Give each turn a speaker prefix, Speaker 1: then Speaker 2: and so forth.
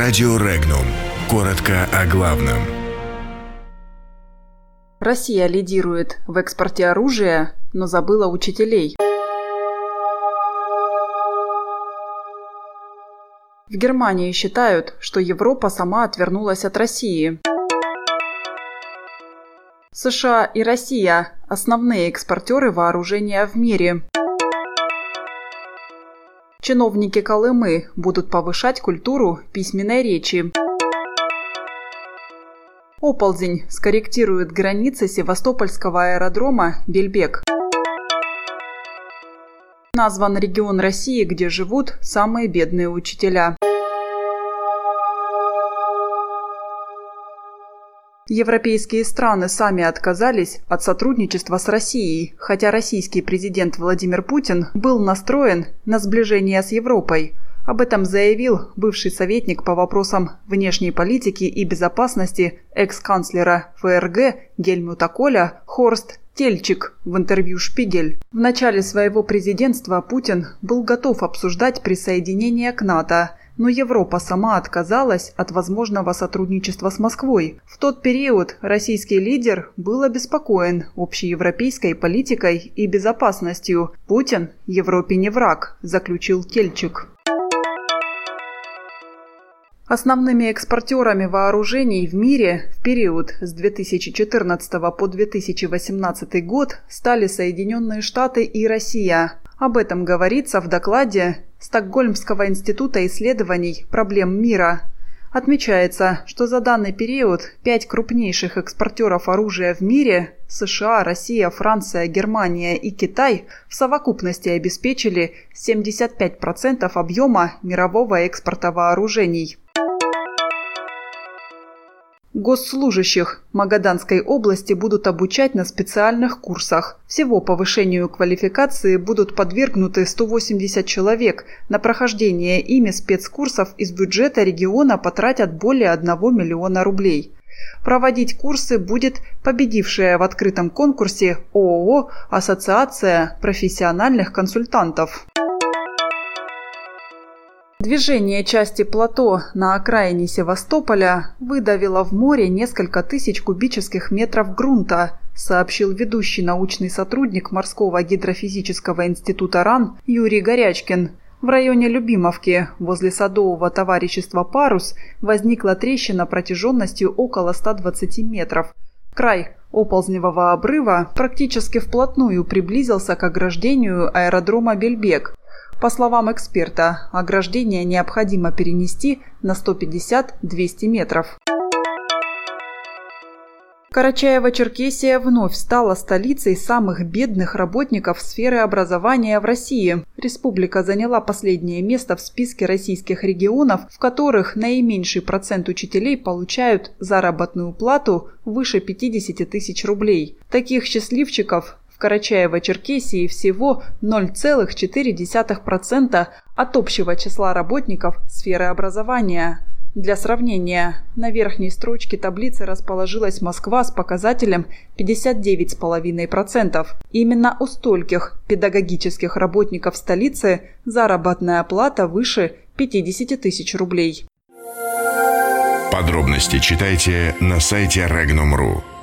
Speaker 1: Радио Регнум. Коротко о главном.
Speaker 2: Россия лидирует в экспорте оружия, но забыла учителей. В Германии считают, что Европа сама отвернулась от России. США и Россия – основные экспортеры вооружения в мире. Чиновники Колымы будут повышать культуру письменной речи. Оползень скорректирует границы Севастопольского аэродрома Бельбек. Назван регион России, где живут самые бедные учителя. Европейские страны сами отказались от сотрудничества с Россией, хотя российский президент Владимир Путин был настроен на сближение с Европой. Об этом заявил бывший советник по вопросам внешней политики и безопасности экс-канцлера ФРГ Гельмута Коля Хорст Тельчик в интервью «Шпигель». В начале своего президентства Путин был готов обсуждать присоединение к НАТО – но Европа сама отказалась от возможного сотрудничества с Москвой. В тот период российский лидер был обеспокоен общеевропейской политикой и безопасностью. Путин Европе не враг, заключил Кельчик. Основными экспортерами вооружений в мире в период с 2014 по 2018 год стали Соединенные Штаты и Россия. Об этом говорится в докладе Стокгольмского института исследований проблем мира. Отмечается, что за данный период пять крупнейших экспортеров оружия в мире – США, Россия, Франция, Германия и Китай – в совокупности обеспечили 75% объема мирового экспорта вооружений. Госслужащих Магаданской области будут обучать на специальных курсах. Всего повышению квалификации будут подвергнуты 180 человек. На прохождение ими спецкурсов из бюджета региона потратят более 1 миллиона рублей. Проводить курсы будет победившая в открытом конкурсе ООО «Ассоциация профессиональных консультантов». Движение части плато на окраине Севастополя выдавило в море несколько тысяч кубических метров грунта, сообщил ведущий научный сотрудник Морского гидрофизического института РАН Юрий Горячкин. В районе Любимовки, возле садового товарищества «Парус», возникла трещина протяженностью около 120 метров. Край оползневого обрыва практически вплотную приблизился к ограждению аэродрома Бельбек. По словам эксперта, ограждение необходимо перенести на 150-200 метров. Карачаево-Черкесия вновь стала столицей самых бедных работников сферы образования в России. Республика заняла последнее место в списке российских регионов, в которых наименьший процент учителей получают заработную плату выше 50 тысяч рублей. Таких счастливчиков Карачаево-Черкесии всего 0,4% от общего числа работников сферы образования. Для сравнения, на верхней строчке таблицы расположилась Москва с показателем 59,5%. Именно у стольких педагогических работников столицы заработная плата выше 50 тысяч рублей.
Speaker 1: Подробности читайте на сайте Regnum.ru.